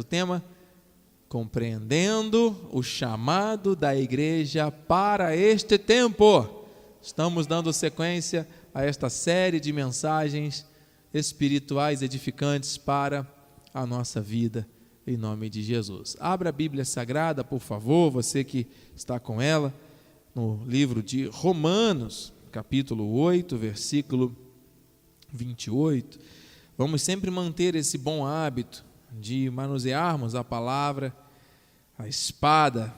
O tema compreendendo o chamado da igreja para este tempo. Estamos dando sequência a esta série de mensagens espirituais edificantes para a nossa vida, em nome de Jesus. Abra a Bíblia Sagrada, por favor, você que está com ela, no livro de Romanos, capítulo 8, versículo 28. Vamos sempre manter esse bom hábito de manusearmos a palavra, a espada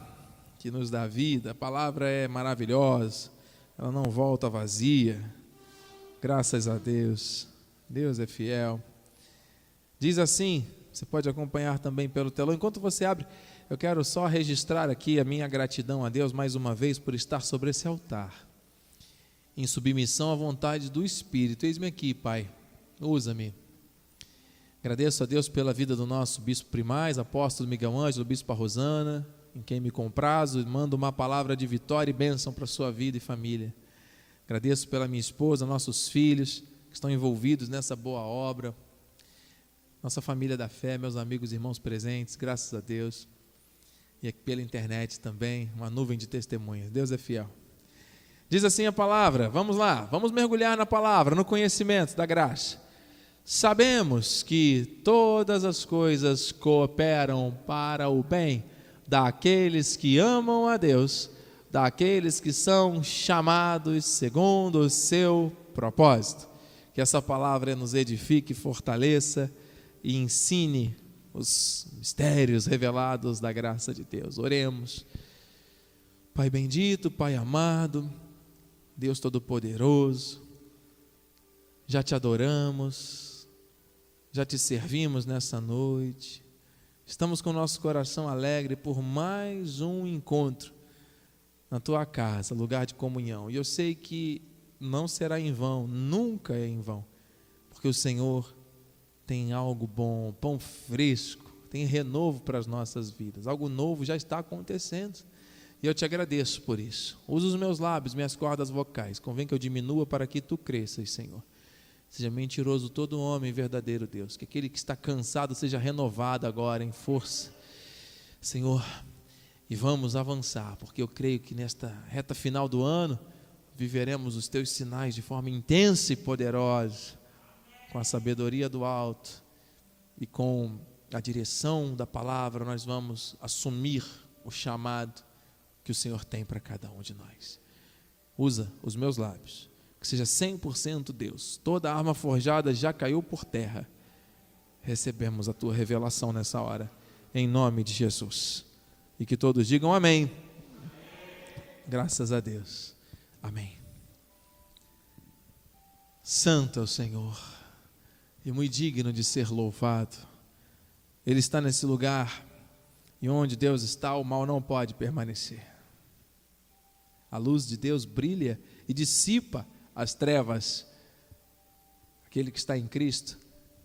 que nos dá vida. A palavra é maravilhosa, ela não volta vazia. Graças a Deus, Deus é fiel. Diz assim, você pode acompanhar também pelo telão. Enquanto você abre, eu quero só registrar aqui a minha gratidão a Deus mais uma vez por estar sobre esse altar, em submissão à vontade do Espírito. Eis-me aqui, Pai, usa-me Agradeço a Deus pela vida do nosso bispo primaz, apóstolo Miguel Ângelo, bispo Rosana, em quem me comprazo e mando uma palavra de vitória e bênção para a sua vida e família. Agradeço pela minha esposa, nossos filhos que estão envolvidos nessa boa obra, nossa família da fé, meus amigos e irmãos presentes, graças a Deus. E aqui pela internet também, uma nuvem de testemunhas. Deus é fiel. Diz assim a palavra, vamos lá, vamos mergulhar na palavra, no conhecimento da graça. Sabemos que todas as coisas cooperam para o bem daqueles que amam a Deus, daqueles que são chamados segundo o seu propósito. Que essa palavra nos edifique, fortaleça e ensine os mistérios revelados da graça de Deus. Oremos. Pai bendito, Pai amado, Deus Todo-Poderoso, já te adoramos, já te servimos nessa noite. Estamos com o nosso coração alegre por mais um encontro na tua casa, lugar de comunhão. E eu sei que não será em vão, nunca é em vão, porque o Senhor tem algo bom, pão fresco, tem renovo para as nossas vidas. Algo novo já está acontecendo. E eu te agradeço por isso. Usa os meus lábios, minhas cordas vocais. Convém que eu diminua para que tu cresças, Senhor. Seja mentiroso todo homem verdadeiro, Deus. Que aquele que está cansado seja renovado agora em força. Senhor, e vamos avançar, porque eu creio que nesta reta final do ano viveremos os teus sinais de forma intensa e poderosa, com a sabedoria do alto e com a direção da palavra, nós vamos assumir o chamado que o Senhor tem para cada um de nós. Usa os meus lábios que seja 100% Deus. Toda arma forjada já caiu por terra. Recebemos a tua revelação nessa hora, em nome de Jesus. E que todos digam amém. Graças a Deus. Amém. Santo é o Senhor e muito digno de ser louvado. Ele está nesse lugar e onde Deus está, o mal não pode permanecer. A luz de Deus brilha e dissipa as trevas. Aquele que está em Cristo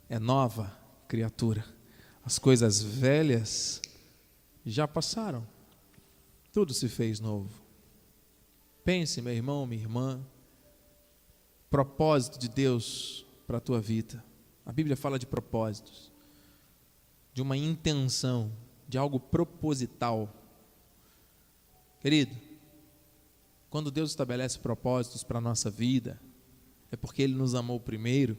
é nova criatura. As coisas velhas já passaram. Tudo se fez novo. Pense, meu irmão, minha irmã, propósito de Deus para a tua vida. A Bíblia fala de propósitos, de uma intenção, de algo proposital. Querido, quando Deus estabelece propósitos para a nossa vida, é porque Ele nos amou primeiro.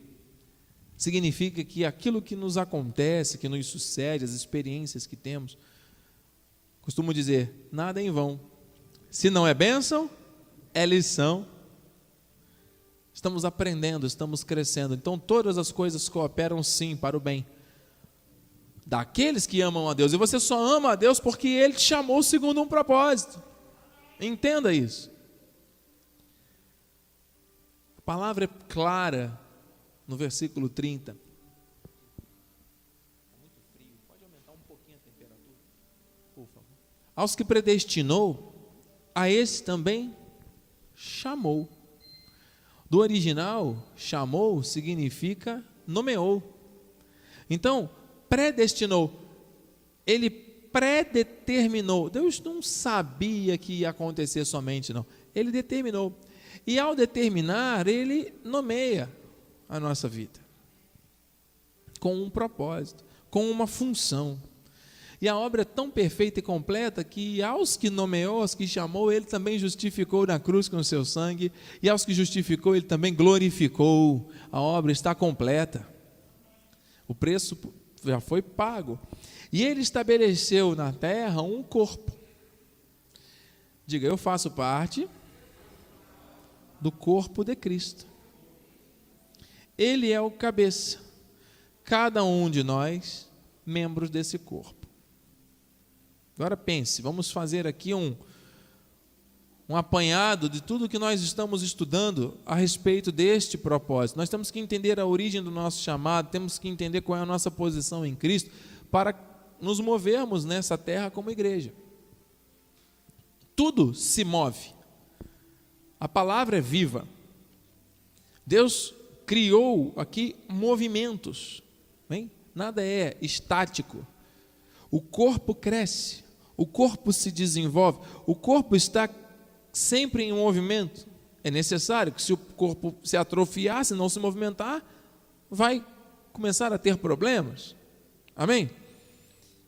Significa que aquilo que nos acontece, que nos sucede, as experiências que temos, costumo dizer, nada é em vão. Se não é bênção, é lição. Estamos aprendendo, estamos crescendo. Então todas as coisas cooperam sim para o bem daqueles que amam a Deus. E você só ama a Deus porque Ele te chamou segundo um propósito. Entenda isso palavra é clara no versículo 30. Muito frio, pode aumentar um pouquinho a temperatura, por favor. Aos que predestinou, a esse também chamou. Do original, chamou significa nomeou. Então, predestinou. Ele predeterminou. Deus não sabia que ia acontecer somente, não. Ele determinou. E ao determinar, ele nomeia a nossa vida com um propósito, com uma função. E a obra é tão perfeita e completa que aos que nomeou, aos que chamou, ele também justificou na cruz com o seu sangue, e aos que justificou, ele também glorificou. A obra está completa. O preço já foi pago. E ele estabeleceu na terra um corpo. Diga, eu faço parte do corpo de Cristo. Ele é o cabeça. Cada um de nós, membros desse corpo. Agora pense, vamos fazer aqui um, um apanhado de tudo que nós estamos estudando a respeito deste propósito. Nós temos que entender a origem do nosso chamado, temos que entender qual é a nossa posição em Cristo para nos movermos nessa terra como igreja. Tudo se move. A palavra é viva. Deus criou aqui movimentos, bem? nada é estático. O corpo cresce, o corpo se desenvolve, o corpo está sempre em movimento. É necessário que se o corpo se atrofiar, se não se movimentar, vai começar a ter problemas. Amém?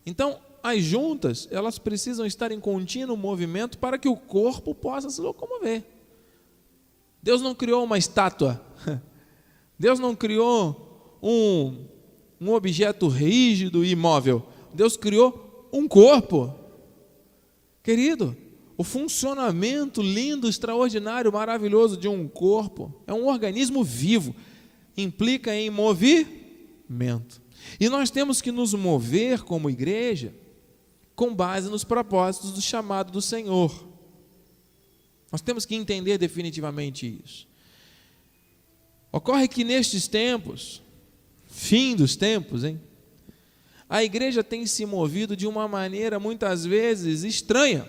Então, as juntas, elas precisam estar em contínuo movimento para que o corpo possa se locomover. Deus não criou uma estátua. Deus não criou um, um objeto rígido e imóvel. Deus criou um corpo. Querido, o funcionamento lindo, extraordinário, maravilhoso de um corpo é um organismo vivo, implica em movimento. E nós temos que nos mover como igreja com base nos propósitos do chamado do Senhor. Nós temos que entender definitivamente isso. Ocorre que nestes tempos, fim dos tempos, hein? a igreja tem se movido de uma maneira muitas vezes estranha.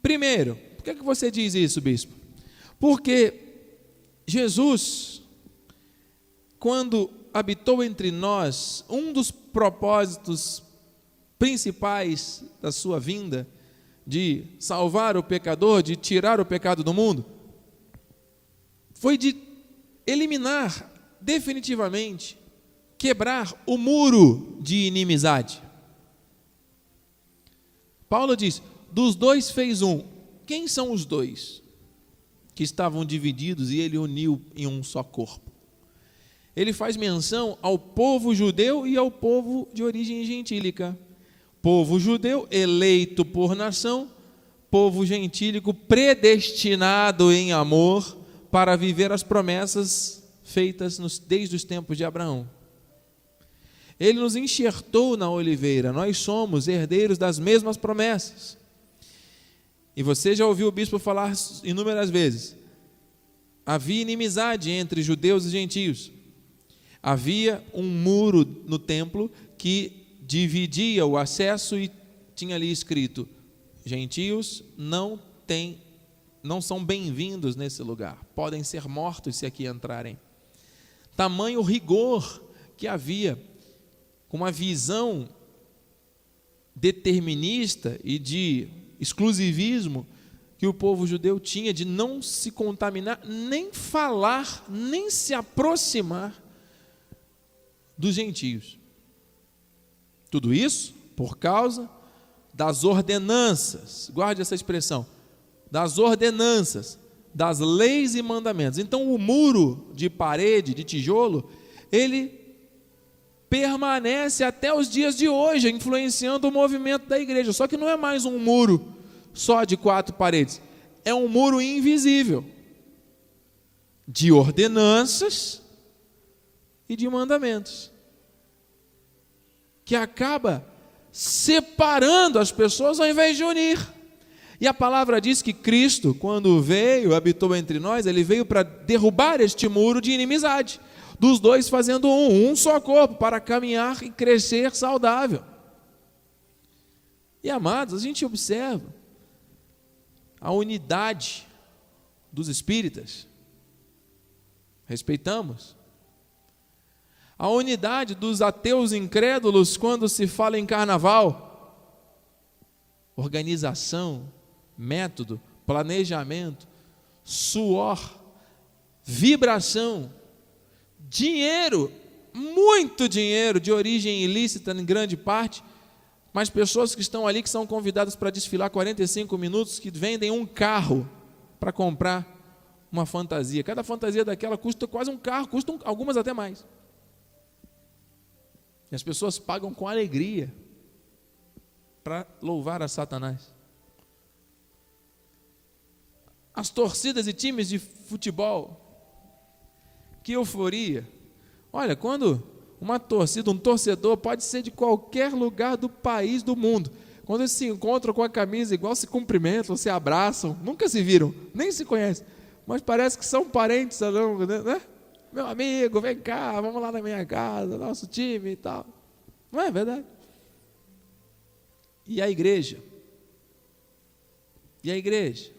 Primeiro, por que, é que você diz isso, bispo? Porque Jesus, quando habitou entre nós, um dos propósitos principais da sua vinda, de salvar o pecador, de tirar o pecado do mundo, foi de eliminar definitivamente quebrar o muro de inimizade. Paulo diz: dos dois fez um. Quem são os dois? Que estavam divididos e ele uniu em um só corpo. Ele faz menção ao povo judeu e ao povo de origem gentílica. Povo judeu eleito por nação, povo gentílico predestinado em amor para viver as promessas feitas nos, desde os tempos de Abraão. Ele nos enxertou na oliveira, nós somos herdeiros das mesmas promessas. E você já ouviu o bispo falar inúmeras vezes. Havia inimizade entre judeus e gentios. Havia um muro no templo que dividia o acesso e tinha ali escrito: gentios não têm não são bem-vindos nesse lugar. Podem ser mortos se aqui entrarem. Tamanho rigor que havia com uma visão determinista e de exclusivismo que o povo judeu tinha de não se contaminar, nem falar, nem se aproximar dos gentios. Tudo isso por causa das ordenanças, guarde essa expressão, das ordenanças, das leis e mandamentos. Então, o muro de parede, de tijolo, ele permanece até os dias de hoje, influenciando o movimento da igreja. Só que não é mais um muro só de quatro paredes, é um muro invisível de ordenanças e de mandamentos que acaba separando as pessoas ao invés de unir. E a palavra diz que Cristo, quando veio, habitou entre nós, ele veio para derrubar este muro de inimizade dos dois fazendo um, um só corpo, para caminhar e crescer saudável. E amados, a gente observa a unidade dos espíritas, respeitamos. A unidade dos ateus incrédulos quando se fala em carnaval. Organização, método, planejamento, suor, vibração, dinheiro, muito dinheiro de origem ilícita em grande parte, mas pessoas que estão ali que são convidadas para desfilar 45 minutos, que vendem um carro para comprar uma fantasia. Cada fantasia daquela custa quase um carro, custam algumas até mais. As pessoas pagam com alegria para louvar a Satanás. As torcidas e times de futebol, que euforia. Olha, quando uma torcida, um torcedor, pode ser de qualquer lugar do país, do mundo. Quando eles se encontram com a camisa igual, se cumprimentam, se abraçam, nunca se viram, nem se conhecem, mas parece que são parentes, né? Meu amigo, vem cá, vamos lá na minha casa, nosso time e tal. Não é verdade? E a igreja? E a igreja?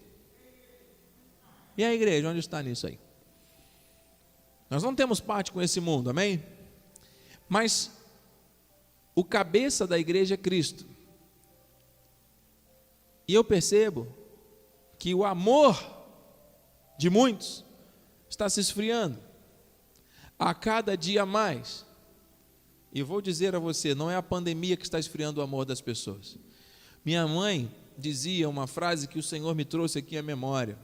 E a igreja, onde está nisso aí? Nós não temos parte com esse mundo, amém? Mas o cabeça da igreja é Cristo. E eu percebo que o amor de muitos está se esfriando a cada dia mais. E vou dizer a você, não é a pandemia que está esfriando o amor das pessoas. Minha mãe dizia uma frase que o Senhor me trouxe aqui à memória.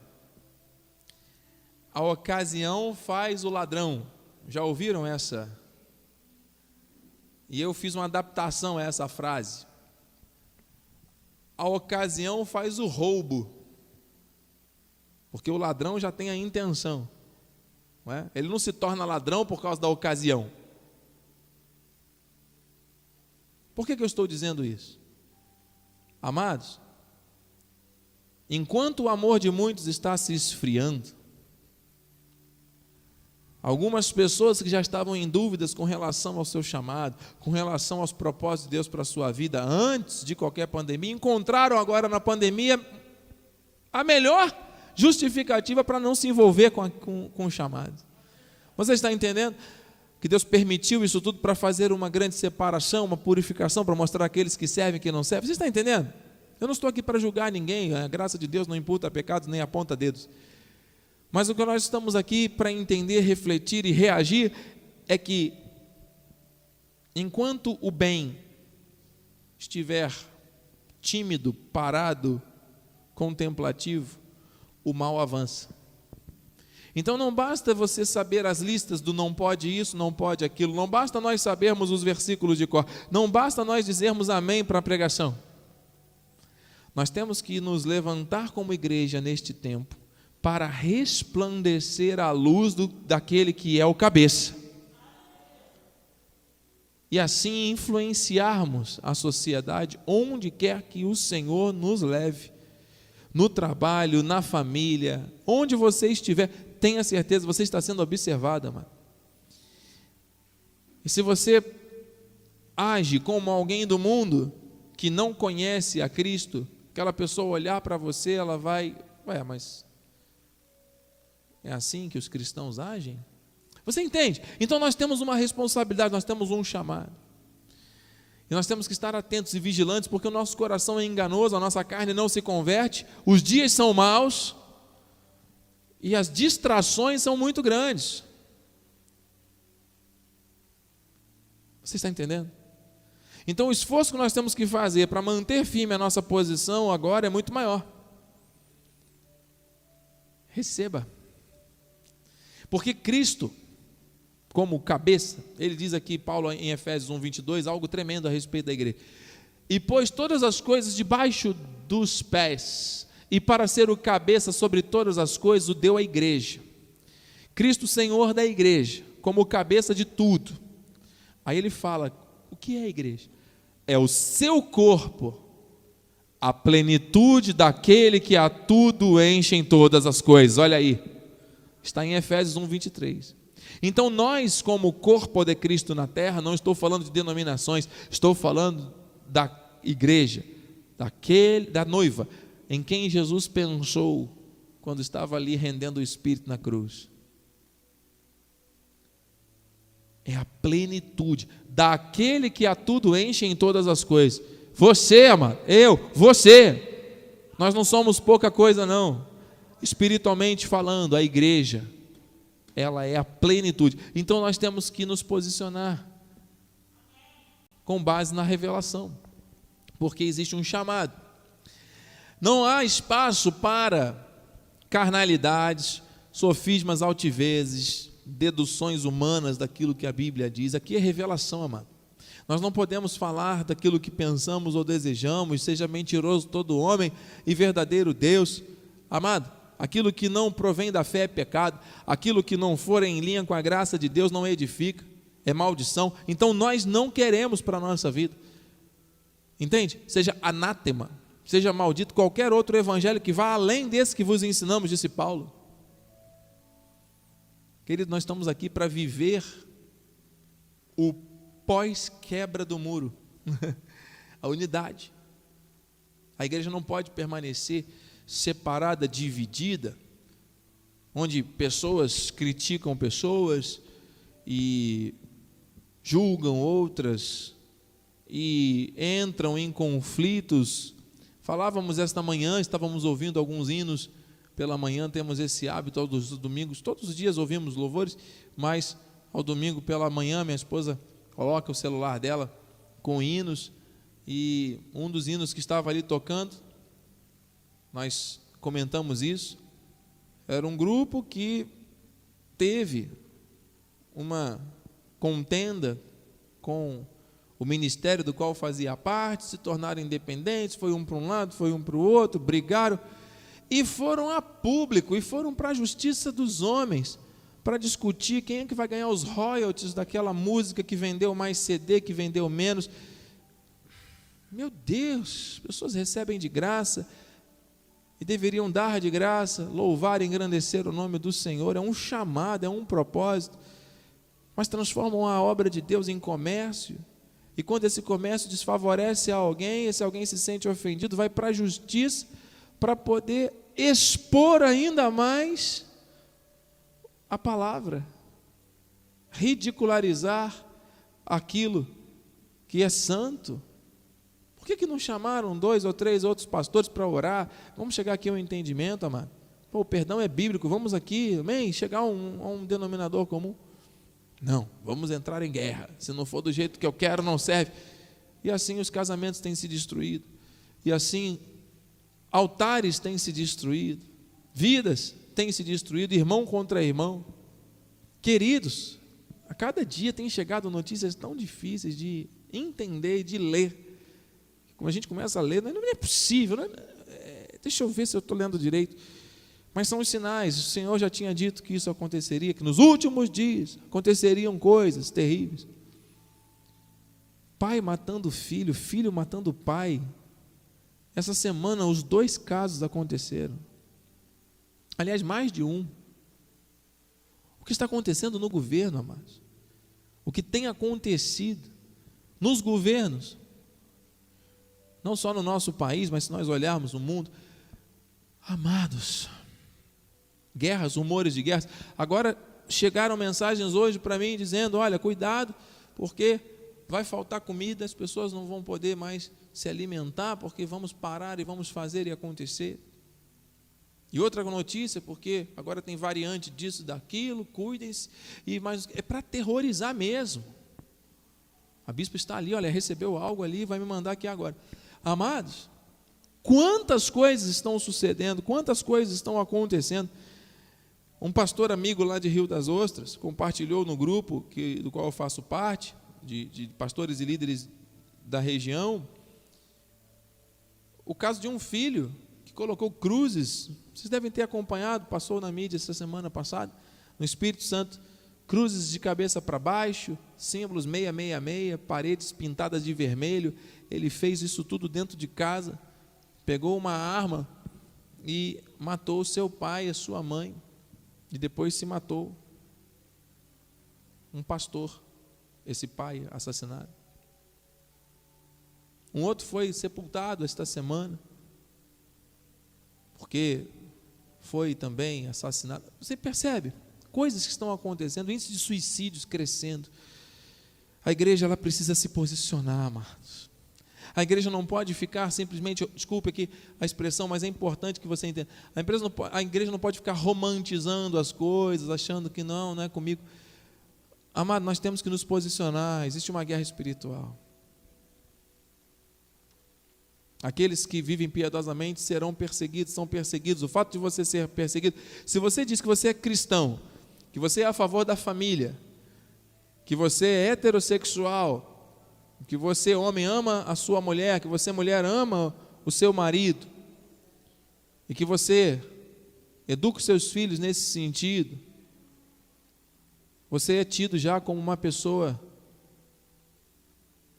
A ocasião faz o ladrão. Já ouviram essa? E eu fiz uma adaptação a essa frase a ocasião faz o roubo. Porque o ladrão já tem a intenção. Não é? Ele não se torna ladrão por causa da ocasião. Por que, que eu estou dizendo isso? Amados, enquanto o amor de muitos está se esfriando, Algumas pessoas que já estavam em dúvidas com relação ao seu chamado, com relação aos propósitos de Deus para a sua vida antes de qualquer pandemia, encontraram agora na pandemia a melhor justificativa para não se envolver com, a, com, com o chamado. Você está entendendo? Que Deus permitiu isso tudo para fazer uma grande separação, uma purificação, para mostrar aqueles que servem e que não servem. Você está entendendo? Eu não estou aqui para julgar ninguém, a graça de Deus não imputa pecados nem aponta dedos. Mas o que nós estamos aqui para entender, refletir e reagir é que, enquanto o bem estiver tímido, parado, contemplativo, o mal avança. Então não basta você saber as listas do não pode isso, não pode aquilo, não basta nós sabermos os versículos de cor, não basta nós dizermos amém para a pregação. Nós temos que nos levantar como igreja neste tempo para resplandecer a luz do, daquele que é o cabeça. E assim influenciarmos a sociedade onde quer que o Senhor nos leve. No trabalho, na família, onde você estiver, tenha certeza, você está sendo observada, mano. E se você age como alguém do mundo que não conhece a Cristo, aquela pessoa olhar para você, ela vai, ué, mas é assim que os cristãos agem? Você entende? Então nós temos uma responsabilidade, nós temos um chamado. Nós temos que estar atentos e vigilantes, porque o nosso coração é enganoso, a nossa carne não se converte, os dias são maus e as distrações são muito grandes. Você está entendendo? Então o esforço que nós temos que fazer para manter firme a nossa posição agora é muito maior. Receba. Porque Cristo, como cabeça, ele diz aqui, Paulo em Efésios 1, 22, algo tremendo a respeito da igreja. E pôs todas as coisas debaixo dos pés, e para ser o cabeça sobre todas as coisas, o deu à igreja. Cristo, Senhor da igreja, como cabeça de tudo. Aí ele fala: o que é a igreja? É o seu corpo, a plenitude daquele que a tudo enche em todas as coisas. Olha aí. Está em Efésios 1, 23. Então, nós, como corpo de Cristo na terra, não estou falando de denominações, estou falando da igreja, daquele, da noiva, em quem Jesus pensou quando estava ali rendendo o Espírito na cruz. É a plenitude daquele que a tudo enche em todas as coisas. Você, amado, eu, você. Nós não somos pouca coisa, não espiritualmente falando, a igreja. Ela é a plenitude. Então nós temos que nos posicionar com base na revelação, porque existe um chamado. Não há espaço para carnalidades, sofismas altivezes, deduções humanas daquilo que a Bíblia diz. Aqui é revelação, amado. Nós não podemos falar daquilo que pensamos ou desejamos, seja mentiroso todo homem e verdadeiro Deus. Amado, aquilo que não provém da fé é pecado, aquilo que não for em linha com a graça de Deus não edifica, é maldição. Então nós não queremos para a nossa vida. Entende? Seja anátema, seja maldito qualquer outro evangelho que vá além desse que vos ensinamos, disse Paulo. Querido, nós estamos aqui para viver o pós-quebra do muro, a unidade. A igreja não pode permanecer separada, dividida, onde pessoas criticam pessoas e julgam outras e entram em conflitos. Falávamos esta manhã, estávamos ouvindo alguns hinos pela manhã, temos esse hábito todos os domingos, todos os dias ouvimos louvores, mas ao domingo pela manhã minha esposa coloca o celular dela com hinos e um dos hinos que estava ali tocando, nós comentamos isso, era um grupo que teve uma contenda com o ministério do qual fazia parte, se tornaram independentes, foi um para um lado, foi um para o outro, brigaram e foram a público e foram para a justiça dos homens para discutir quem é que vai ganhar os royalties daquela música que vendeu mais CD, que vendeu menos. Meu Deus, pessoas recebem de graça e deveriam dar de graça, louvar e engrandecer o nome do Senhor. É um chamado, é um propósito. Mas transformam a obra de Deus em comércio. E quando esse comércio desfavorece a alguém, esse alguém se sente ofendido, vai para a justiça para poder expor ainda mais a palavra, ridicularizar aquilo que é santo. Por que, que não chamaram dois ou três outros pastores para orar? Vamos chegar aqui ao entendimento, amado. Pô, o perdão é bíblico, vamos aqui, amém, chegar a um, a um denominador comum. Não, vamos entrar em guerra. Se não for do jeito que eu quero, não serve. E assim os casamentos têm se destruído. E assim altares têm se destruído. Vidas têm se destruído, irmão contra irmão. Queridos, a cada dia tem chegado notícias tão difíceis de entender e de ler. Como a gente começa a ler, não é possível. Não é, é, deixa eu ver se eu estou lendo direito. Mas são os sinais. O Senhor já tinha dito que isso aconteceria, que nos últimos dias aconteceriam coisas terríveis. Pai matando filho, filho matando pai. Essa semana os dois casos aconteceram. Aliás, mais de um. O que está acontecendo no governo, amados? O que tem acontecido nos governos, não só no nosso país, mas se nós olharmos no mundo, amados, guerras, rumores de guerras. Agora chegaram mensagens hoje para mim dizendo: olha, cuidado, porque vai faltar comida, as pessoas não vão poder mais se alimentar, porque vamos parar e vamos fazer e acontecer. E outra notícia, porque agora tem variante disso, daquilo, cuidem-se, e mas é para terrorizar mesmo. A bispo está ali, olha, recebeu algo ali, vai me mandar aqui agora. Amados, quantas coisas estão sucedendo, quantas coisas estão acontecendo. Um pastor amigo lá de Rio das Ostras compartilhou no grupo que, do qual eu faço parte, de, de pastores e líderes da região, o caso de um filho colocou cruzes. Vocês devem ter acompanhado, passou na mídia essa semana passada, no Espírito Santo, cruzes de cabeça para baixo, símbolos 666, paredes pintadas de vermelho. Ele fez isso tudo dentro de casa, pegou uma arma e matou seu pai e a sua mãe, e depois se matou. Um pastor, esse pai assassinado. Um outro foi sepultado esta semana porque foi também assassinado. Você percebe coisas que estão acontecendo, índice de suicídios crescendo. A igreja ela precisa se posicionar, amados. A igreja não pode ficar simplesmente, desculpe aqui a expressão, mas é importante que você entenda. A, empresa não, a igreja não pode ficar romantizando as coisas, achando que não, não é comigo. Amado, nós temos que nos posicionar. Existe uma guerra espiritual. Aqueles que vivem piedosamente serão perseguidos, são perseguidos. O fato de você ser perseguido, se você diz que você é cristão, que você é a favor da família, que você é heterossexual, que você, homem, ama a sua mulher, que você, mulher, ama o seu marido, e que você educa os seus filhos nesse sentido, você é tido já como uma pessoa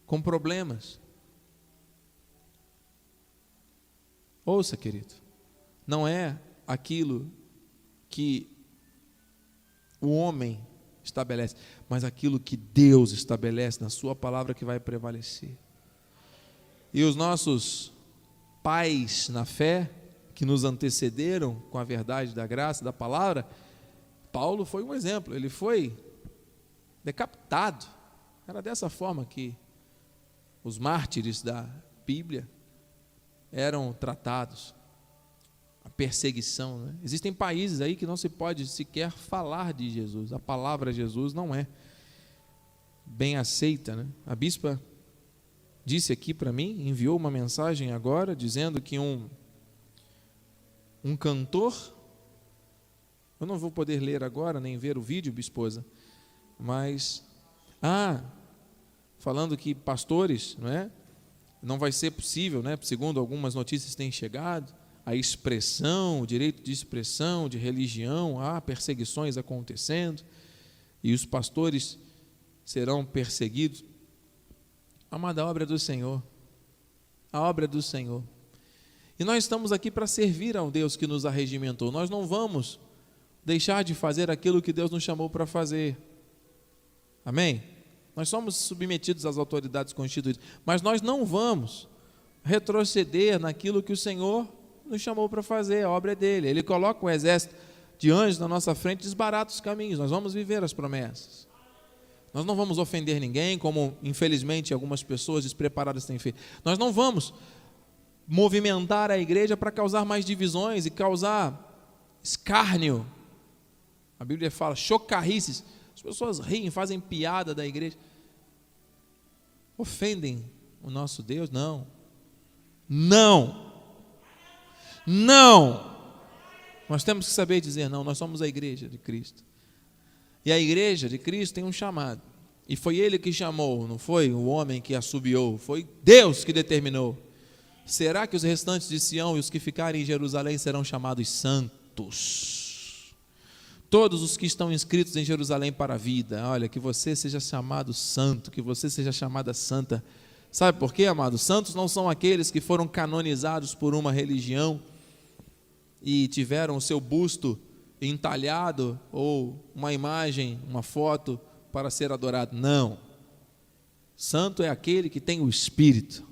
com problemas. Ouça, querido, não é aquilo que o homem estabelece, mas aquilo que Deus estabelece na Sua palavra que vai prevalecer. E os nossos pais na fé, que nos antecederam com a verdade da graça, da palavra, Paulo foi um exemplo, ele foi decapitado. Era dessa forma que os mártires da Bíblia eram tratados perseguição. Né? Existem países aí que não se pode sequer falar de Jesus. A palavra Jesus não é bem aceita. Né? A bispa disse aqui para mim, enviou uma mensagem agora dizendo que um um cantor, eu não vou poder ler agora nem ver o vídeo, bisposa, mas ah, falando que pastores, não é? Não vai ser possível, né? Segundo algumas notícias que têm chegado, a expressão, o direito de expressão, de religião, há perseguições acontecendo e os pastores serão perseguidos. Amada obra do Senhor, a obra do Senhor. E nós estamos aqui para servir ao Deus que nos arregimentou. Nós não vamos deixar de fazer aquilo que Deus nos chamou para fazer. Amém? Nós somos submetidos às autoridades constituídas, mas nós não vamos retroceder naquilo que o Senhor nos chamou para fazer, a obra é dele. Ele coloca um exército de anjos na nossa frente desbarata os caminhos. Nós vamos viver as promessas. Nós não vamos ofender ninguém, como infelizmente algumas pessoas despreparadas têm feito. Nós não vamos movimentar a igreja para causar mais divisões e causar escárnio. A Bíblia fala chocarrices. As pessoas riem, fazem piada da igreja. Ofendem o nosso Deus? Não. Não. Não! Nós temos que saber dizer não, nós somos a igreja de Cristo. E a igreja de Cristo tem um chamado. E foi ele que chamou, não foi o homem que assobiou, foi Deus que determinou. Será que os restantes de Sião e os que ficarem em Jerusalém serão chamados santos? Todos os que estão inscritos em Jerusalém para a vida, olha, que você seja chamado santo, que você seja chamada santa. Sabe por quê, amados? Santos não são aqueles que foram canonizados por uma religião e tiveram o seu busto entalhado ou uma imagem, uma foto para ser adorado. Não. Santo é aquele que tem o Espírito,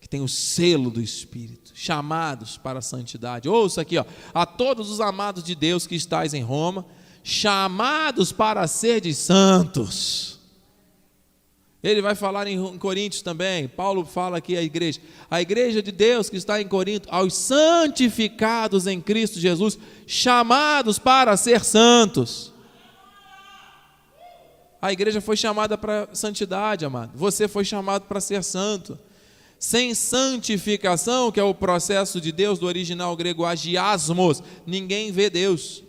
que tem o selo do Espírito, chamados para a santidade. Ouça aqui, ó, a todos os amados de Deus que estáis em Roma, chamados para ser de santos. Ele vai falar em Coríntios também. Paulo fala aqui à igreja. A igreja de Deus que está em Corinto, aos santificados em Cristo Jesus, chamados para ser santos. A igreja foi chamada para santidade, amado. Você foi chamado para ser santo. Sem santificação, que é o processo de Deus do original grego agiasmos, ninguém vê Deus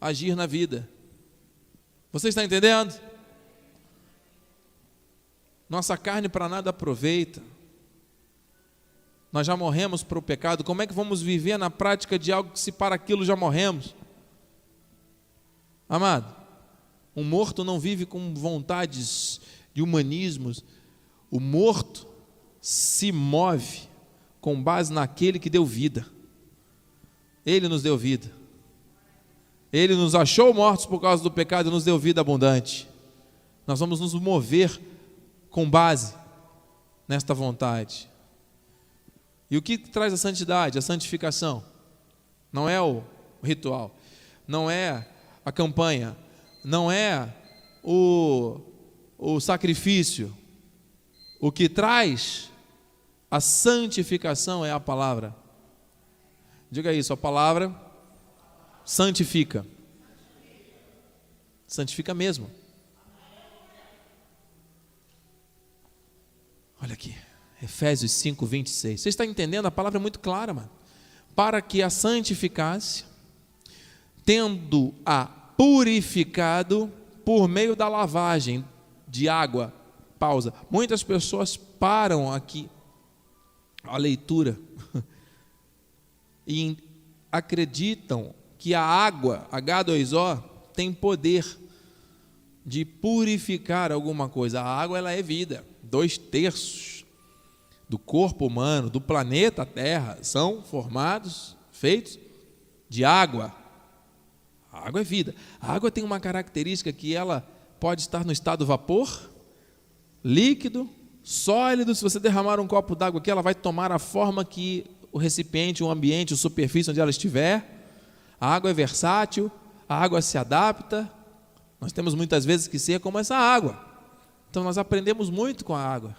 agir na vida. Você está entendendo? Nossa carne para nada aproveita. Nós já morremos para o pecado, como é que vamos viver na prática de algo que se para aquilo já morremos? Amado, um morto não vive com vontades de humanismos. O morto se move com base naquele que deu vida. Ele nos deu vida. Ele nos achou mortos por causa do pecado e nos deu vida abundante. Nós vamos nos mover com base nesta vontade. E o que traz a santidade, a santificação? Não é o ritual, não é a campanha, não é o, o sacrifício. O que traz A santificação é a palavra. Diga isso, a palavra santifica. Santifica mesmo. Olha aqui, Efésios 5, 26. Você está entendendo? A palavra é muito clara, mano. Para que a santificasse, tendo a purificado por meio da lavagem de água. Pausa. Muitas pessoas param aqui a leitura e acreditam que a água, H2O, tem poder de purificar alguma coisa. A água ela é vida. Dois terços do corpo humano, do planeta Terra, são formados, feitos de água. A água é vida. A água tem uma característica que ela pode estar no estado vapor, líquido, sólido. Se você derramar um copo d'água aqui, ela vai tomar a forma que o recipiente, o ambiente, a superfície onde ela estiver. A água é versátil, a água se adapta. Nós temos muitas vezes que ser como essa água. Então nós aprendemos muito com a água.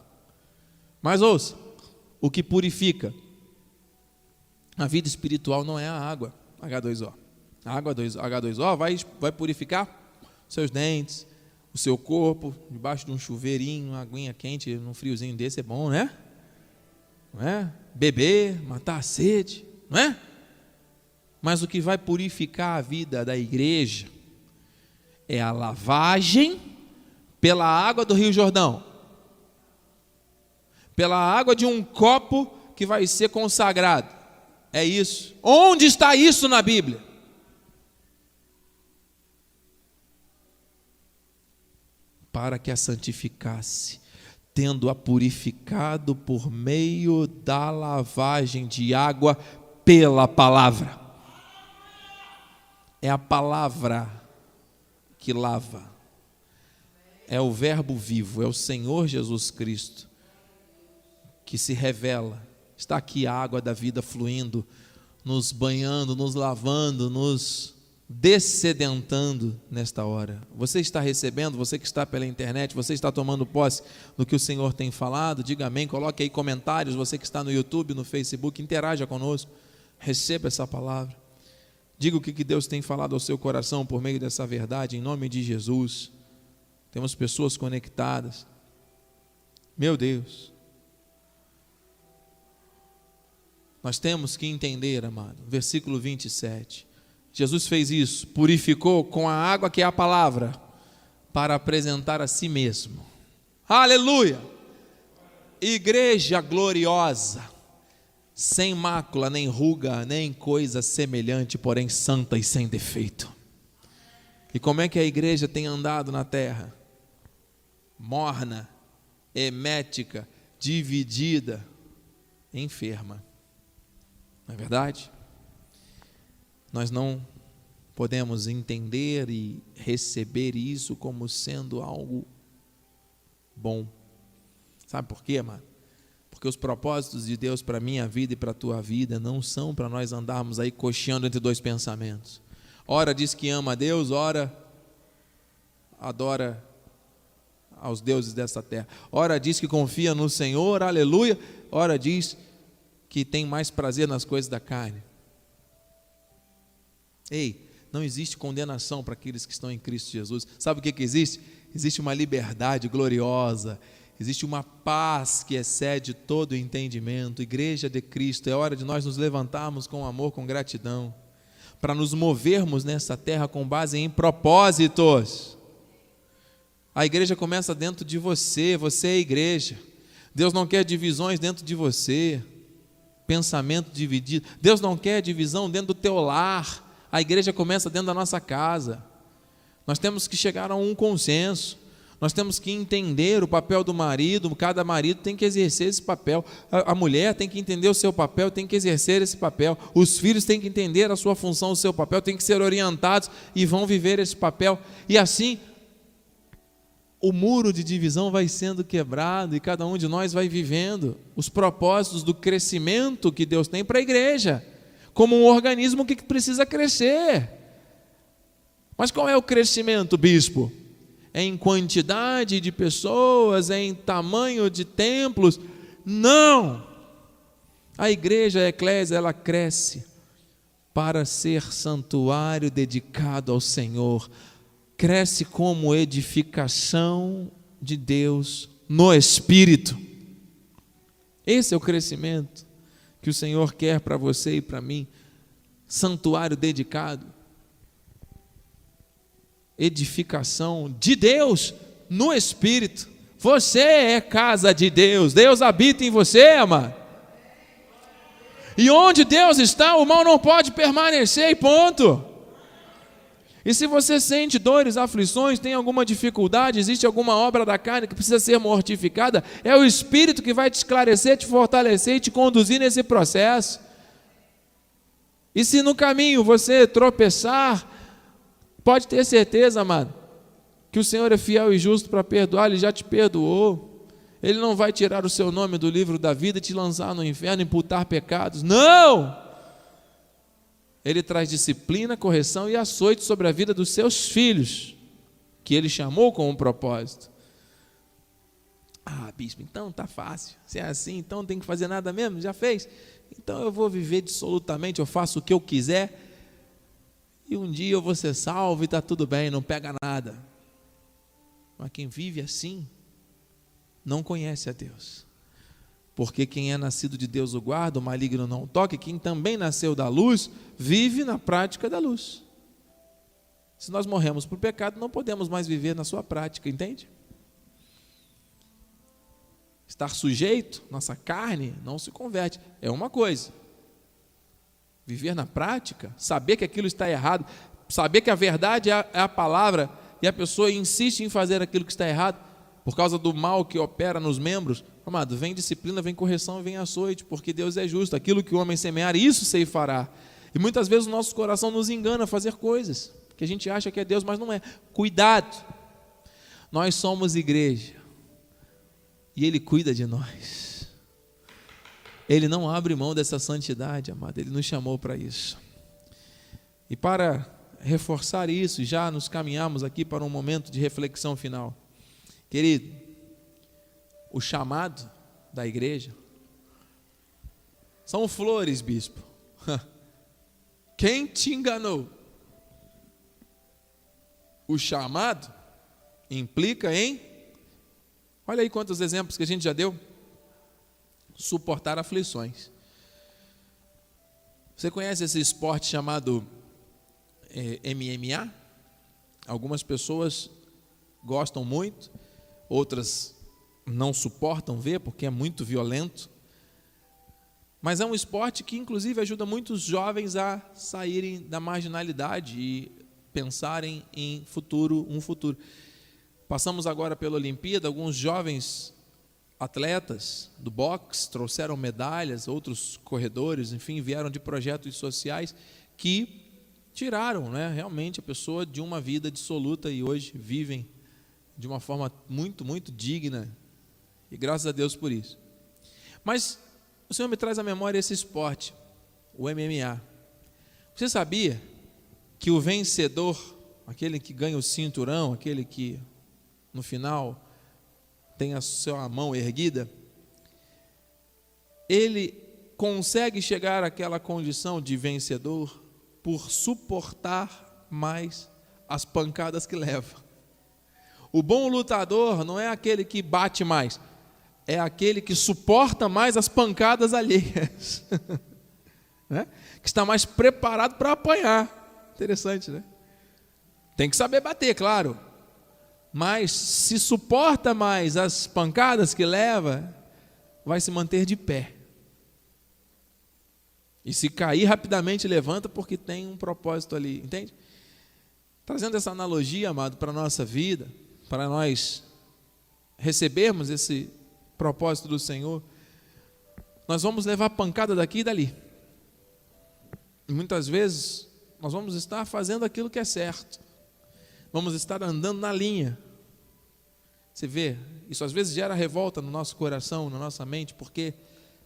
Mas ouça, o que purifica a vida espiritual não é a água, H2O. A água H2O vai, vai purificar seus dentes, o seu corpo, debaixo de um chuveirinho, uma aguinha quente, num friozinho desse é bom, né? Não é? Beber, matar a sede, não é? Mas o que vai purificar a vida da igreja é a lavagem pela água do Rio Jordão, pela água de um copo que vai ser consagrado. É isso. Onde está isso na Bíblia? para que a santificasse, tendo-a purificado por meio da lavagem de água pela palavra. É a palavra que lava. É o Verbo vivo, é o Senhor Jesus Cristo que se revela. Está aqui a água da vida fluindo, nos banhando, nos lavando, nos descedentando nesta hora. Você está recebendo, você que está pela internet, você está tomando posse do que o Senhor tem falado? Diga amém, coloque aí comentários, você que está no YouTube, no Facebook, interaja conosco, receba essa palavra. Diga o que Deus tem falado ao seu coração por meio dessa verdade, em nome de Jesus. Temos pessoas conectadas. Meu Deus. Nós temos que entender, amado, versículo 27 Jesus fez isso, purificou com a água que é a palavra, para apresentar a si mesmo. Aleluia! Igreja gloriosa, sem mácula, nem ruga, nem coisa semelhante, porém santa e sem defeito. E como é que a igreja tem andado na terra? Morna, emética, dividida, enferma. Não é verdade? Nós não podemos entender e receber isso como sendo algo bom. Sabe por quê, mano? Porque os propósitos de Deus para minha vida e para a tua vida não são para nós andarmos aí cocheando entre dois pensamentos. Ora diz que ama a Deus, ora adora aos deuses dessa terra. Ora diz que confia no Senhor, aleluia. Ora diz que tem mais prazer nas coisas da carne. Ei, não existe condenação para aqueles que estão em Cristo Jesus. Sabe o que, que existe? Existe uma liberdade gloriosa, existe uma paz que excede todo o entendimento. Igreja de Cristo, é hora de nós nos levantarmos com amor, com gratidão, para nos movermos nessa terra com base em propósitos. A igreja começa dentro de você, você é a igreja. Deus não quer divisões dentro de você, pensamento dividido. Deus não quer divisão dentro do teu lar. A igreja começa dentro da nossa casa. Nós temos que chegar a um consenso. Nós temos que entender o papel do marido, cada marido tem que exercer esse papel, a, mulher tem que entender o seu papel, tem que exercer esse papel, os filhos têm que entender a sua função, o seu papel, têm que ser orientados e vão viver esse papel, e assim o muro de divisão vai sendo quebrado e cada um de nós vai vivendo os propósitos do crescimento que Deus tem para a igreja como um organismo que precisa crescer. Mas qual é o crescimento, bispo? É em quantidade de pessoas, é em tamanho de templos? Não! A igreja, a eclésia, ela cresce para ser santuário dedicado ao Senhor. Cresce como edificação de Deus no Espírito. Esse é o crescimento que o Senhor quer para você e para mim. Santuário dedicado. Edificação de Deus no Espírito. Você é casa de Deus. Deus habita em você, amado. E onde Deus está, o mal não pode permanecer, e ponto. E se você sente dores, aflições, tem alguma dificuldade, existe alguma obra da carne que precisa ser mortificada, é o Espírito que vai te esclarecer, te fortalecer e te conduzir nesse processo. E se no caminho você tropeçar, pode ter certeza, amado, que o Senhor é fiel e justo para perdoar, Ele já te perdoou. Ele não vai tirar o seu nome do livro da vida e te lançar no inferno, imputar pecados. Não! Ele traz disciplina, correção e açoite sobre a vida dos seus filhos, que ele chamou com um propósito. Ah, bispo, então tá fácil. Se é assim, então não tem que fazer nada mesmo? Já fez? Então eu vou viver dissolutamente, eu faço o que eu quiser. E um dia eu vou ser salvo e está tudo bem, não pega nada. Mas quem vive assim, não conhece a Deus. Porque quem é nascido de Deus o guarda, o maligno não toca, e quem também nasceu da luz, vive na prática da luz. Se nós morremos por pecado, não podemos mais viver na sua prática, entende? Estar sujeito, nossa carne não se converte, é uma coisa. Viver na prática, saber que aquilo está errado, saber que a verdade é a, é a palavra e a pessoa insiste em fazer aquilo que está errado, por causa do mal que opera nos membros, amado, vem disciplina, vem correção, vem açoite, porque Deus é justo. Aquilo que o homem semear, isso se fará. E muitas vezes o nosso coração nos engana a fazer coisas que a gente acha que é Deus, mas não é. Cuidado. Nós somos igreja. E Ele cuida de nós. Ele não abre mão dessa santidade, amado. Ele nos chamou para isso. E para reforçar isso, já nos caminhamos aqui para um momento de reflexão final. Querido, o chamado da igreja são flores, bispo. Quem te enganou? O chamado implica em. Olha aí quantos exemplos que a gente já deu. Suportar aflições. Você conhece esse esporte chamado é, eh, MMA? Algumas pessoas gostam muito outras não suportam ver porque é muito violento. Mas é um esporte que, inclusive, ajuda muitos jovens a saírem da marginalidade e pensarem em futuro, um futuro. Passamos agora pela Olimpíada, alguns jovens atletas do boxe trouxeram medalhas, outros corredores, enfim, vieram de projetos sociais que tiraram, né, realmente a pessoa de uma vida dissoluta e hoje vivem de uma forma muito, muito digna. E graças a Deus por isso. Mas o Senhor me traz à memória esse esporte, o MMA. Você sabia que o vencedor, aquele que ganha o cinturão, aquele que no final tem a sua mão erguida, ele consegue chegar àquela condição de vencedor por suportar mais as pancadas que leva. O bom lutador não é aquele que bate mais, é aquele que suporta mais as pancadas alheias, né? que está mais preparado para apanhar. Interessante, né? Tem que saber bater, claro, mas se suporta mais as pancadas que leva, vai se manter de pé. E se cair rapidamente levanta porque tem um propósito ali, entende? Trazendo essa analogia, amado, para a nossa vida, para nós recebermos esse propósito do Senhor, nós vamos levar pancada daqui e dali. Muitas vezes nós vamos estar fazendo aquilo que é certo, vamos estar andando na linha. Você vê, isso às vezes gera revolta no nosso coração, na nossa mente, porque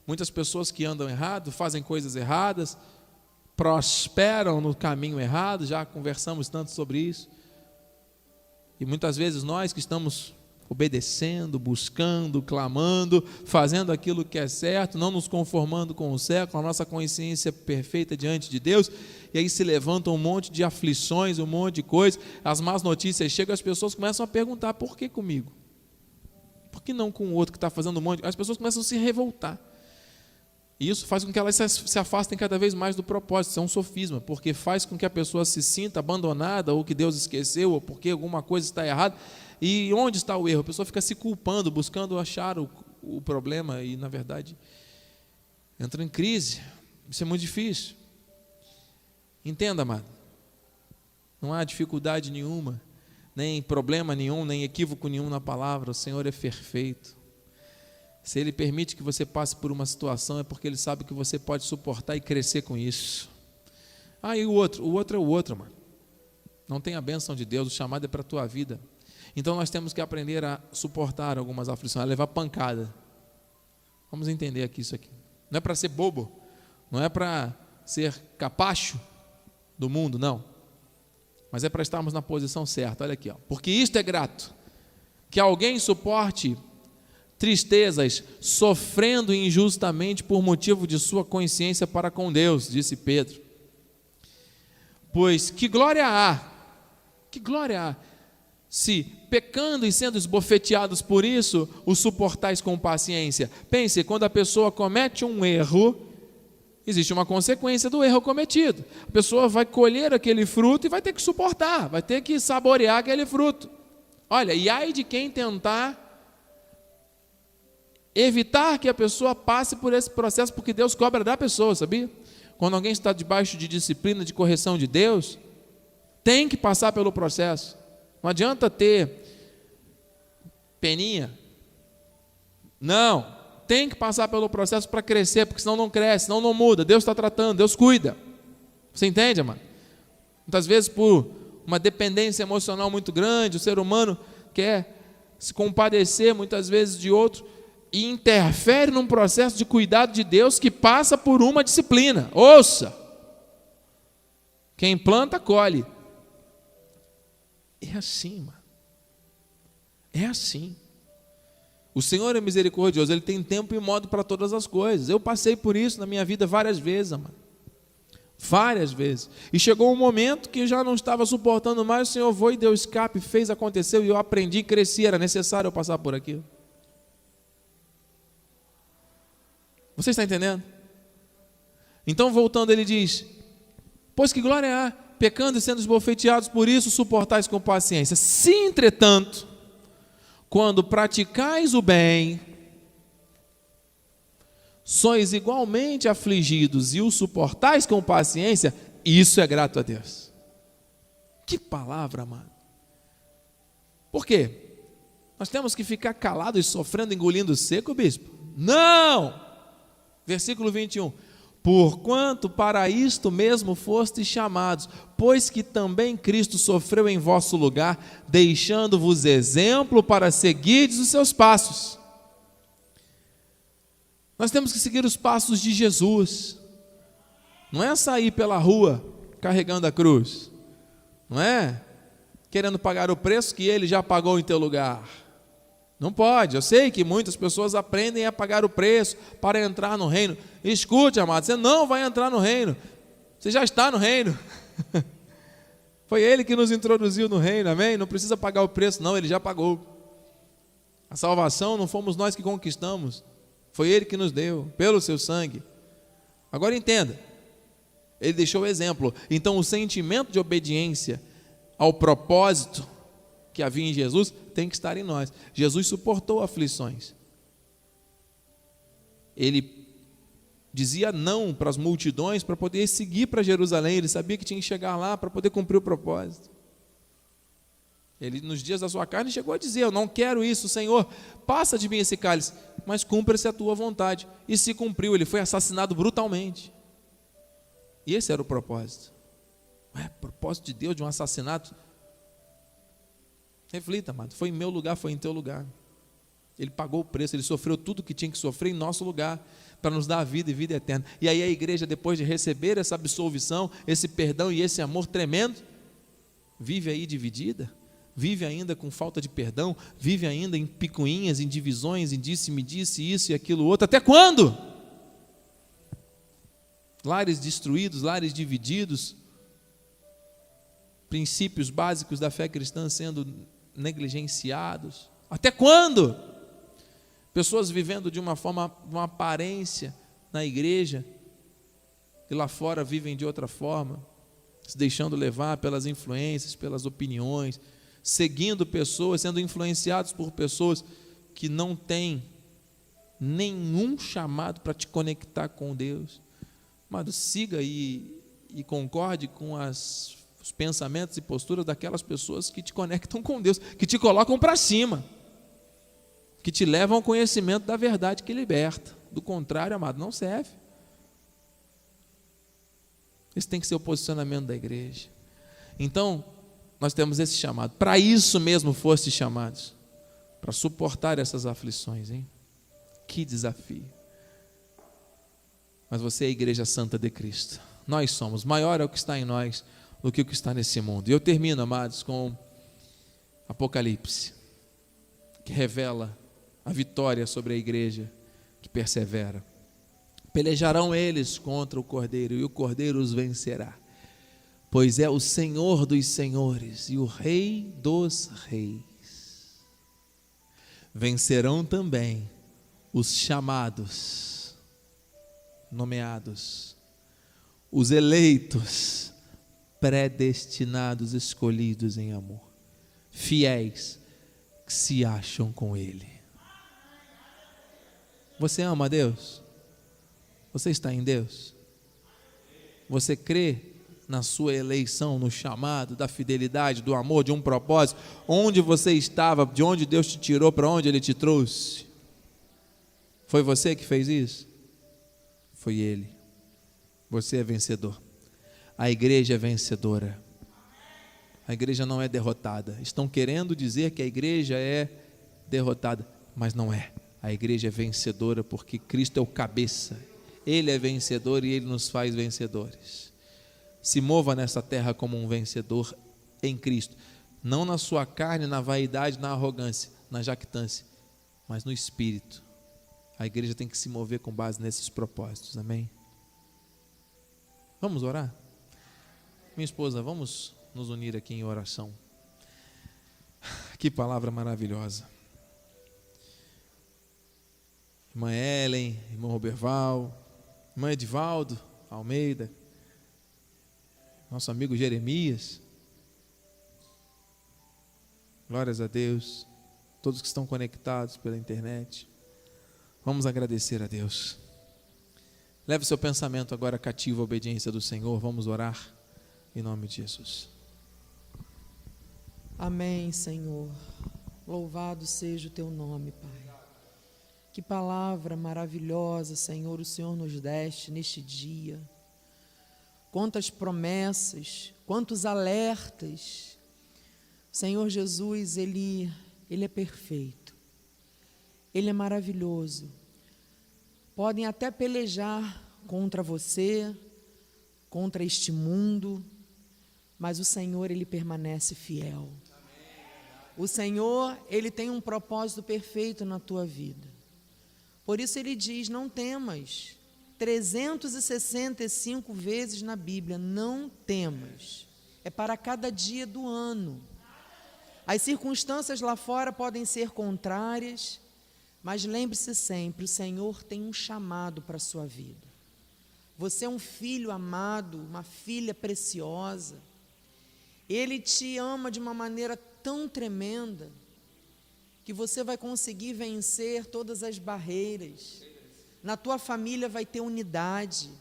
muitas pessoas que andam errado, fazem coisas erradas, prosperam no caminho errado, já conversamos tanto sobre isso. E muitas vezes nós que estamos obedecendo, buscando, clamando, fazendo aquilo que é certo, não nos conformando com o com a nossa consciência perfeita diante de Deus, e aí se levantam um monte de aflições, um monte de coisas, as más notícias chegam, as pessoas começam a perguntar: por que comigo? Por que não com o outro que está fazendo um monte? As pessoas começam a se revoltar. E isso faz com que elas se afastem cada vez mais do propósito. Isso é um sofisma, porque faz com que a pessoa se sinta abandonada, ou que Deus esqueceu, ou porque alguma coisa está errada. E onde está o erro? A pessoa fica se culpando, buscando achar o, o problema e, na verdade, entra em crise. Isso é muito difícil. Entenda, amado. Não há dificuldade nenhuma, nem problema nenhum, nem equívoco nenhum na palavra. O Senhor é perfeito. Se Ele permite que você passe por uma situação, é porque Ele sabe que você pode suportar e crescer com isso. Ah, e o outro? O outro é o outro, mano. Não tem a bênção de Deus, o chamado é para a tua vida. Então nós temos que aprender a suportar algumas aflições, a levar pancada. Vamos entender aqui isso aqui. Não é para ser bobo, não é para ser capacho do mundo, não. Mas é para estarmos na posição certa. Olha aqui, ó. Porque isto é grato. Que alguém suporte tristezas, sofrendo injustamente por motivo de sua consciência para com Deus, disse Pedro. Pois que glória há, que glória há se pecando e sendo esbofeteados por isso, o suportais com paciência. Pense, quando a pessoa comete um erro, existe uma consequência do erro cometido. A pessoa vai colher aquele fruto e vai ter que suportar, vai ter que saborear aquele fruto. Olha, e ai de quem tentar evitar que a pessoa passe por esse processo, porque Deus cobra da pessoa, sabia? Quando alguém está debaixo de disciplina, de correção de Deus, tem que passar pelo processo. Não adianta ter peninha. Não, tem que passar pelo processo para crescer, porque senão não cresce, senão não muda. Deus está tratando, Deus cuida. Você entende, mano? Muitas vezes por uma dependência emocional muito grande, o ser humano quer se compadecer muitas vezes de outro e interfere num processo de cuidado de Deus que passa por uma disciplina. Ouça! Quem planta, colhe. É assim, mano. É assim. O Senhor é misericordioso, Ele tem tempo e modo para todas as coisas. Eu passei por isso na minha vida várias vezes, mano. Várias vezes. E chegou um momento que eu já não estava suportando mais, o Senhor foi e deu escape, fez, aconteceu, e eu aprendi, cresci, era necessário eu passar por aquilo. Você está entendendo? Então, voltando, ele diz: Pois que glória há pecando e sendo esbofeteados por isso, suportais com paciência. Se, entretanto, quando praticais o bem, sois igualmente afligidos e o suportais com paciência, isso é grato a Deus. Que palavra, amado. Por quê? Nós temos que ficar calados e sofrendo, engolindo seco, bispo? Não! Versículo 21 Porquanto para isto mesmo fostes chamados, pois que também Cristo sofreu em vosso lugar, deixando-vos exemplo para seguirdes os seus passos. Nós temos que seguir os passos de Jesus. Não é sair pela rua carregando a cruz. Não é querendo pagar o preço que ele já pagou em teu lugar. Não pode. Eu sei que muitas pessoas aprendem a pagar o preço para entrar no reino. Escute, amado, você não vai entrar no reino. Você já está no reino. Foi ele que nos introduziu no reino, amém? Não precisa pagar o preço, não, ele já pagou. A salvação não fomos nós que conquistamos, foi ele que nos deu, pelo seu sangue. Agora entenda, ele deixou o exemplo. Então, o sentimento de obediência ao propósito que havia em Jesus tem que estar em nós. Jesus suportou aflições. Ele dizia não para as multidões para poder seguir para Jerusalém. Ele sabia que tinha que chegar lá para poder cumprir o propósito. Ele, nos dias da sua carne, chegou a dizer: Eu não quero isso, Senhor, passa de mim esse cálice, mas cumpra-se a tua vontade. E se cumpriu, ele foi assassinado brutalmente. E esse era o propósito. É, propósito de Deus de um assassinato Reflita, amado. Foi em meu lugar, foi em teu lugar. Ele pagou o preço, ele sofreu tudo que tinha que sofrer em nosso lugar, para nos dar a vida e vida eterna. E aí a igreja, depois de receber essa absolvição, esse perdão e esse amor tremendo, vive aí dividida, vive ainda com falta de perdão, vive ainda em picuinhas, em divisões, em disse-me disse isso e aquilo outro. Até quando? Lares destruídos, lares divididos, princípios básicos da fé cristã sendo negligenciados. Até quando? Pessoas vivendo de uma forma, uma aparência na igreja, e lá fora vivem de outra forma, se deixando levar pelas influências, pelas opiniões, seguindo pessoas, sendo influenciados por pessoas que não têm nenhum chamado para te conectar com Deus. Mas siga e, e concorde com as, os pensamentos e posturas daquelas pessoas que te conectam com Deus, que te colocam para cima, que te levam ao conhecimento da verdade que liberta. Do contrário, amado, não serve. Esse tem que ser o posicionamento da igreja. Então, nós temos esse chamado. Para isso mesmo foste chamados. Para suportar essas aflições, hein? Que desafio. Mas você é a igreja santa de Cristo. Nós somos. Maior é o que está em nós do que o que está nesse mundo. E eu termino, amados, com Apocalipse, que revela a vitória sobre a igreja que persevera. Pelejarão eles contra o cordeiro, e o cordeiro os vencerá, pois é o Senhor dos senhores e o Rei dos reis. Vencerão também os chamados, nomeados, os eleitos, predestinados, escolhidos em amor, fiéis que se acham com Ele. Você ama Deus? Você está em Deus? Você crê na sua eleição, no chamado, da fidelidade, do amor, de um propósito? Onde você estava, de onde Deus te tirou, para onde Ele te trouxe? Foi você que fez isso? Foi Ele. Você é vencedor. A igreja é vencedora. A igreja não é derrotada. Estão querendo dizer que a igreja é derrotada, mas não é. A igreja é vencedora porque Cristo é o cabeça ele é vencedor e ele nos faz vencedores. Se mova nessa terra como um vencedor em Cristo, não na sua carne, na vaidade, na arrogância, na jactância, mas no espírito. A igreja tem que se mover com base nesses propósitos, amém? Vamos orar? Minha esposa, vamos nos unir aqui em oração. Que palavra maravilhosa. Irmã Ellen, irmão Roberval, irmão Edivaldo Almeida, nosso amigo Jeremias. Glórias a Deus, todos que estão conectados pela internet. Vamos agradecer a Deus. Leve seu pensamento agora cativo à obediência do Senhor. Vamos orar em nome de Jesus. Amém, Senhor. Louvado seja o teu nome, Pai. Que palavra maravilhosa, Senhor, o Senhor nos deste neste dia. Quantas promessas, quantos alertas. Senhor Jesus, ele ele é perfeito. Ele é maravilhoso. Podem até pelejar contra você, contra este mundo, mas o Senhor ele permanece fiel. O Senhor, ele tem um propósito perfeito na tua vida. Por isso ele diz: não temas. 365 vezes na Bíblia, não temas. É para cada dia do ano. As circunstâncias lá fora podem ser contrárias, mas lembre-se sempre: o Senhor tem um chamado para a sua vida. Você é um filho amado, uma filha preciosa. Ele te ama de uma maneira tão tremenda que você vai conseguir vencer todas as barreiras. Na tua família vai ter unidade.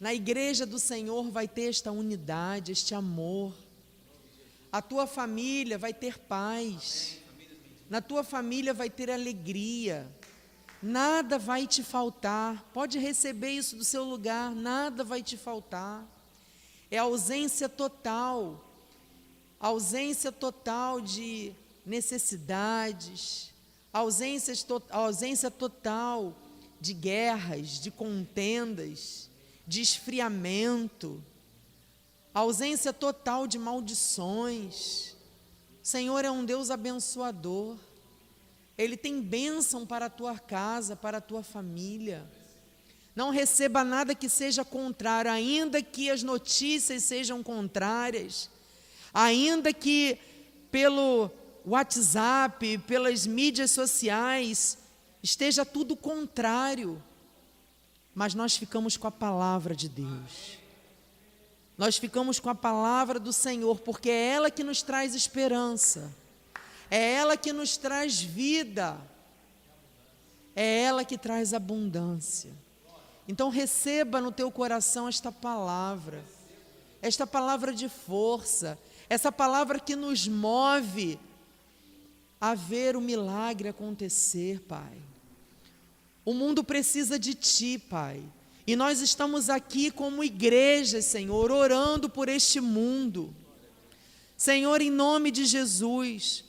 Na igreja do Senhor vai ter esta unidade, este amor. A tua família vai ter paz. Na tua família vai ter alegria. Nada vai te faltar. Pode receber isso do seu lugar, nada vai te faltar. É ausência total. Ausência total de necessidades, ausência, ausência total de guerras, de contendas, de esfriamento, ausência total de maldições, Senhor é um Deus abençoador. Ele tem bênção para a tua casa, para a tua família. Não receba nada que seja contrário, ainda que as notícias sejam contrárias, ainda que pelo WhatsApp, pelas mídias sociais, esteja tudo contrário. Mas nós ficamos com a palavra de Deus. Nós ficamos com a palavra do Senhor, porque é ela que nos traz esperança. É ela que nos traz vida. É ela que traz abundância. Então receba no teu coração esta palavra. Esta palavra de força, essa palavra que nos move a ver o milagre acontecer, Pai. O mundo precisa de ti, Pai. E nós estamos aqui como igreja, Senhor, orando por este mundo. Senhor, em nome de Jesus,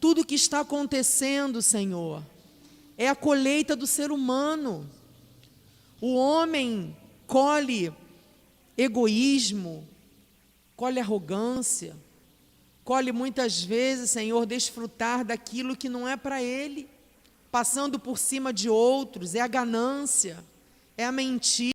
tudo que está acontecendo, Senhor, é a colheita do ser humano. O homem colhe egoísmo, colhe arrogância, colhe muitas vezes, Senhor, desfrutar daquilo que não é para ele, passando por cima de outros, é a ganância, é a mentira.